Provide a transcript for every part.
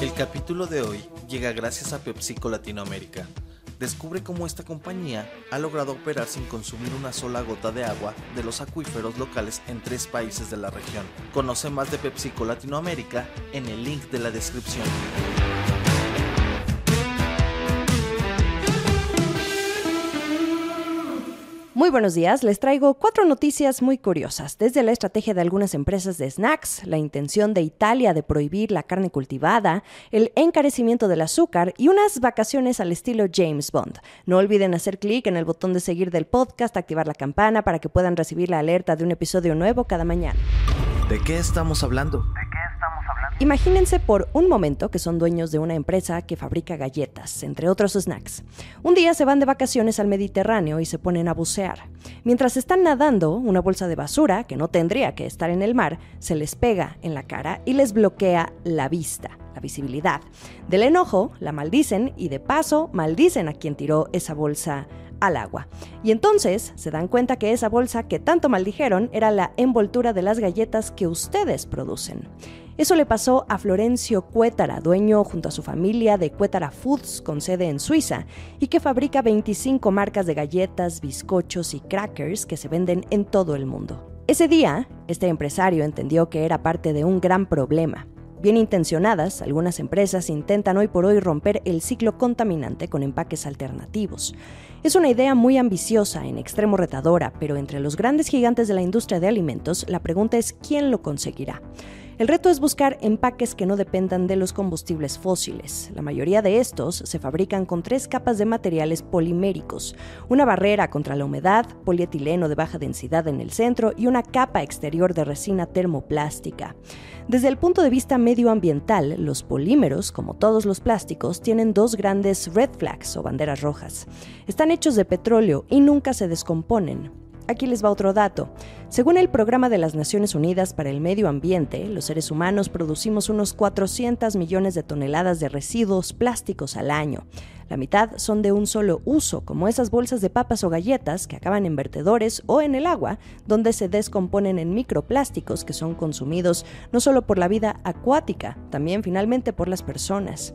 El capítulo de hoy llega gracias a PepsiCo Latinoamérica. Descubre cómo esta compañía ha logrado operar sin consumir una sola gota de agua de los acuíferos locales en tres países de la región. Conoce más de PepsiCo Latinoamérica en el link de la descripción. Muy buenos días, les traigo cuatro noticias muy curiosas, desde la estrategia de algunas empresas de snacks, la intención de Italia de prohibir la carne cultivada, el encarecimiento del azúcar y unas vacaciones al estilo James Bond. No olviden hacer clic en el botón de seguir del podcast, activar la campana para que puedan recibir la alerta de un episodio nuevo cada mañana. ¿De qué estamos hablando? Imagínense por un momento que son dueños de una empresa que fabrica galletas, entre otros snacks. Un día se van de vacaciones al Mediterráneo y se ponen a bucear. Mientras están nadando, una bolsa de basura, que no tendría que estar en el mar, se les pega en la cara y les bloquea la vista, la visibilidad. Del enojo, la maldicen y de paso maldicen a quien tiró esa bolsa al agua. Y entonces se dan cuenta que esa bolsa que tanto maldijeron era la envoltura de las galletas que ustedes producen. Eso le pasó a Florencio Cuétara, dueño junto a su familia de Cuétara Foods con sede en Suiza y que fabrica 25 marcas de galletas, bizcochos y crackers que se venden en todo el mundo. Ese día, este empresario entendió que era parte de un gran problema. Bien intencionadas, algunas empresas intentan hoy por hoy romper el ciclo contaminante con empaques alternativos. Es una idea muy ambiciosa, en extremo retadora, pero entre los grandes gigantes de la industria de alimentos, la pregunta es quién lo conseguirá. El reto es buscar empaques que no dependan de los combustibles fósiles. La mayoría de estos se fabrican con tres capas de materiales poliméricos, una barrera contra la humedad, polietileno de baja densidad en el centro y una capa exterior de resina termoplástica. Desde el punto de vista medioambiental, los polímeros, como todos los plásticos, tienen dos grandes red flags o banderas rojas. Están hechos de petróleo y nunca se descomponen. Aquí les va otro dato. Según el Programa de las Naciones Unidas para el Medio Ambiente, los seres humanos producimos unos 400 millones de toneladas de residuos plásticos al año. La mitad son de un solo uso, como esas bolsas de papas o galletas que acaban en vertedores o en el agua, donde se descomponen en microplásticos que son consumidos no solo por la vida acuática, también finalmente por las personas.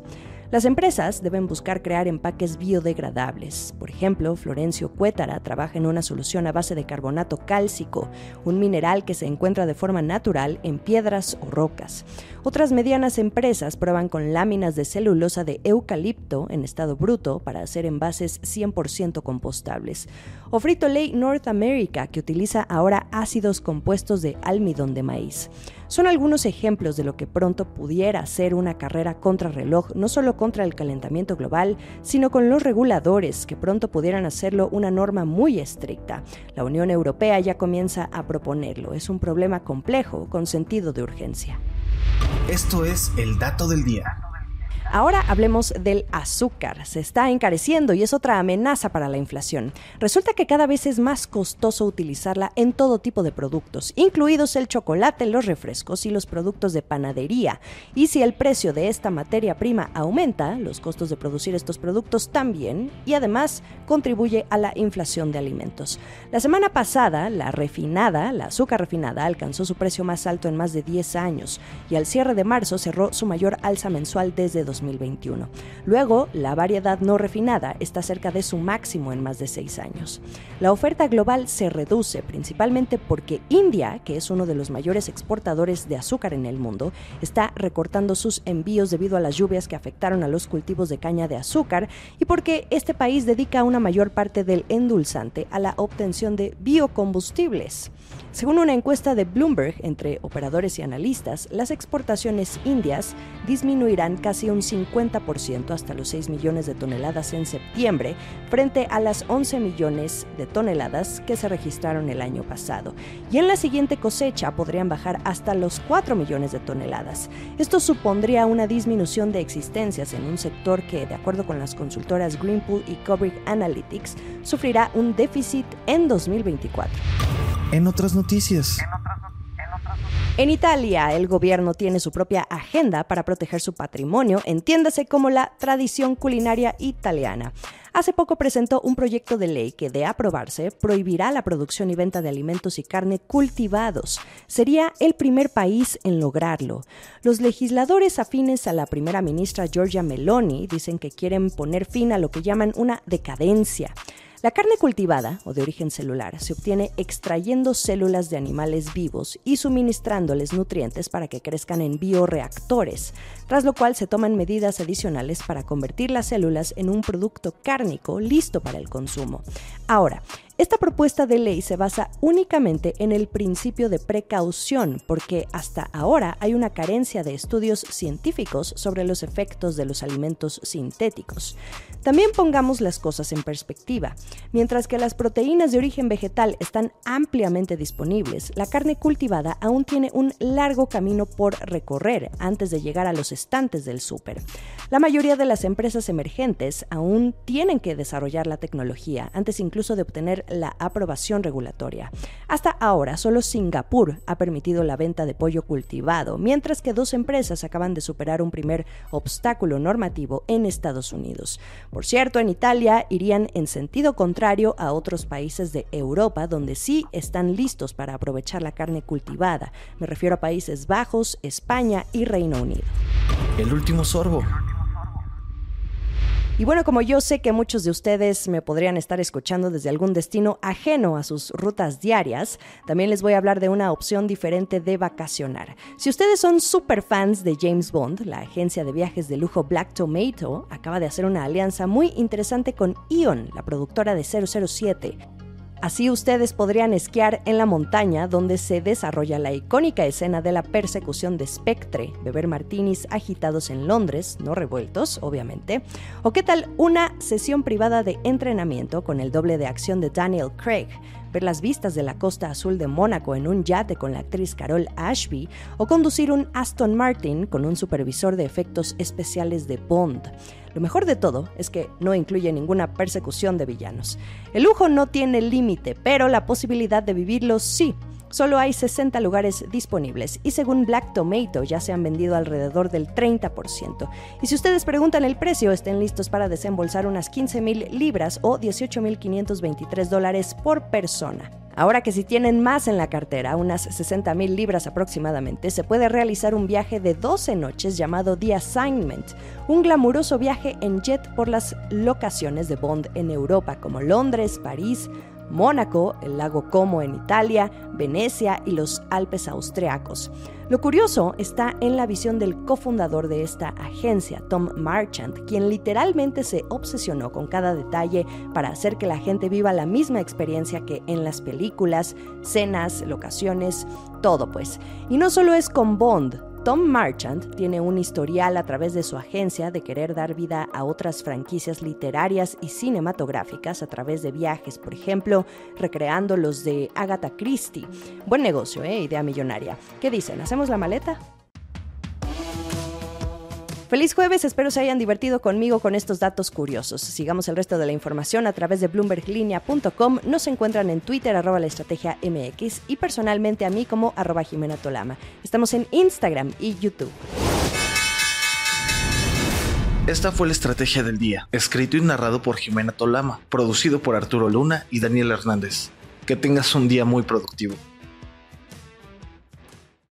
Las empresas deben buscar crear empaques biodegradables. Por ejemplo, Florencio Cuétara trabaja en una solución a base de carbonato cálcico, un mineral que se encuentra de forma natural en piedras o rocas. Otras medianas empresas prueban con láminas de celulosa de eucalipto en estado bruto para hacer envases 100% compostables. O Frito North America, que utiliza ahora ácidos compuestos de almidón de maíz son algunos ejemplos de lo que pronto pudiera ser una carrera contrarreloj, no solo contra el calentamiento global, sino con los reguladores que pronto pudieran hacerlo una norma muy estricta. La Unión Europea ya comienza a proponerlo. Es un problema complejo con sentido de urgencia. Esto es el dato del día. Ahora hablemos del azúcar. Se está encareciendo y es otra amenaza para la inflación. Resulta que cada vez es más costoso utilizarla en todo tipo de productos, incluidos el chocolate, los refrescos y los productos de panadería. Y si el precio de esta materia prima aumenta, los costos de producir estos productos también y además contribuye a la inflación de alimentos. La semana pasada, la refinada, la azúcar refinada, alcanzó su precio más alto en más de 10 años y al cierre de marzo cerró su mayor alza mensual desde 2000. 2021. Luego, la variedad no refinada está cerca de su máximo en más de seis años. La oferta global se reduce principalmente porque India, que es uno de los mayores exportadores de azúcar en el mundo, está recortando sus envíos debido a las lluvias que afectaron a los cultivos de caña de azúcar y porque este país dedica una mayor parte del endulzante a la obtención de biocombustibles. Según una encuesta de Bloomberg entre operadores y analistas, las exportaciones indias disminuirán casi un 50% hasta los 6 millones de toneladas en septiembre, frente a las 11 millones de toneladas que se registraron el año pasado. Y en la siguiente cosecha podrían bajar hasta los 4 millones de toneladas. Esto supondría una disminución de existencias en un sector que, de acuerdo con las consultoras Greenpool y Kubrick Analytics, sufrirá un déficit en 2024. En otras noticias. En otras, en Italia, el gobierno tiene su propia agenda para proteger su patrimonio, entiéndase como la tradición culinaria italiana. Hace poco presentó un proyecto de ley que, de aprobarse, prohibirá la producción y venta de alimentos y carne cultivados. Sería el primer país en lograrlo. Los legisladores afines a la primera ministra Giorgia Meloni dicen que quieren poner fin a lo que llaman una decadencia. La carne cultivada, o de origen celular, se obtiene extrayendo células de animales vivos y suministrándoles nutrientes para que crezcan en bioreactores, tras lo cual se toman medidas adicionales para convertir las células en un producto cárnico listo para el consumo. Ahora, esta propuesta de ley se basa únicamente en el principio de precaución, porque hasta ahora hay una carencia de estudios científicos sobre los efectos de los alimentos sintéticos. También pongamos las cosas en perspectiva. Mientras que las proteínas de origen vegetal están ampliamente disponibles, la carne cultivada aún tiene un largo camino por recorrer antes de llegar a los estantes del súper. La mayoría de las empresas emergentes aún tienen que desarrollar la tecnología antes incluso de obtener la aprobación regulatoria. Hasta ahora, solo Singapur ha permitido la venta de pollo cultivado, mientras que dos empresas acaban de superar un primer obstáculo normativo en Estados Unidos. Por cierto, en Italia irían en sentido contrario a otros países de Europa donde sí están listos para aprovechar la carne cultivada. Me refiero a Países Bajos, España y Reino Unido. El último sorbo. Y bueno, como yo sé que muchos de ustedes me podrían estar escuchando desde algún destino ajeno a sus rutas diarias, también les voy a hablar de una opción diferente de vacacionar. Si ustedes son super fans de James Bond, la agencia de viajes de lujo Black Tomato acaba de hacer una alianza muy interesante con Ion, la productora de 007. Así ustedes podrían esquiar en la montaña donde se desarrolla la icónica escena de la persecución de Spectre, beber martinis agitados en Londres, no revueltos, obviamente. O qué tal una sesión privada de entrenamiento con el doble de acción de Daniel Craig, ver las vistas de la costa azul de Mónaco en un yate con la actriz Carol Ashby o conducir un Aston Martin con un supervisor de efectos especiales de Bond. Lo mejor de todo es que no incluye ninguna persecución de villanos. El lujo no tiene límite, pero la posibilidad de vivirlo sí. Solo hay 60 lugares disponibles y según Black Tomato ya se han vendido alrededor del 30%. Y si ustedes preguntan el precio, estén listos para desembolsar unas 15 mil libras o 18.523 dólares por persona. Ahora que si tienen más en la cartera, unas 60 mil libras aproximadamente, se puede realizar un viaje de 12 noches llamado The Assignment, un glamuroso viaje en jet por las locaciones de Bond en Europa como Londres, París, Mónaco, el lago Como en Italia, Venecia y los Alpes austriacos. Lo curioso está en la visión del cofundador de esta agencia, Tom Marchant, quien literalmente se obsesionó con cada detalle para hacer que la gente viva la misma experiencia que en las películas, cenas, locaciones, todo pues. Y no solo es con Bond, Tom Marchant tiene un historial a través de su agencia de querer dar vida a otras franquicias literarias y cinematográficas a través de viajes, por ejemplo, recreando los de Agatha Christie. Buen negocio, ¿eh? Idea millonaria. ¿Qué dicen? ¿Hacemos la maleta? Feliz jueves, espero se hayan divertido conmigo con estos datos curiosos. Sigamos el resto de la información a través de bloomberglinea.com. Nos encuentran en Twitter arroba la estrategia MX y personalmente a mí como arroba Jimena Tolama. Estamos en Instagram y YouTube. Esta fue la estrategia del día, escrito y narrado por Jimena Tolama, producido por Arturo Luna y Daniel Hernández. Que tengas un día muy productivo.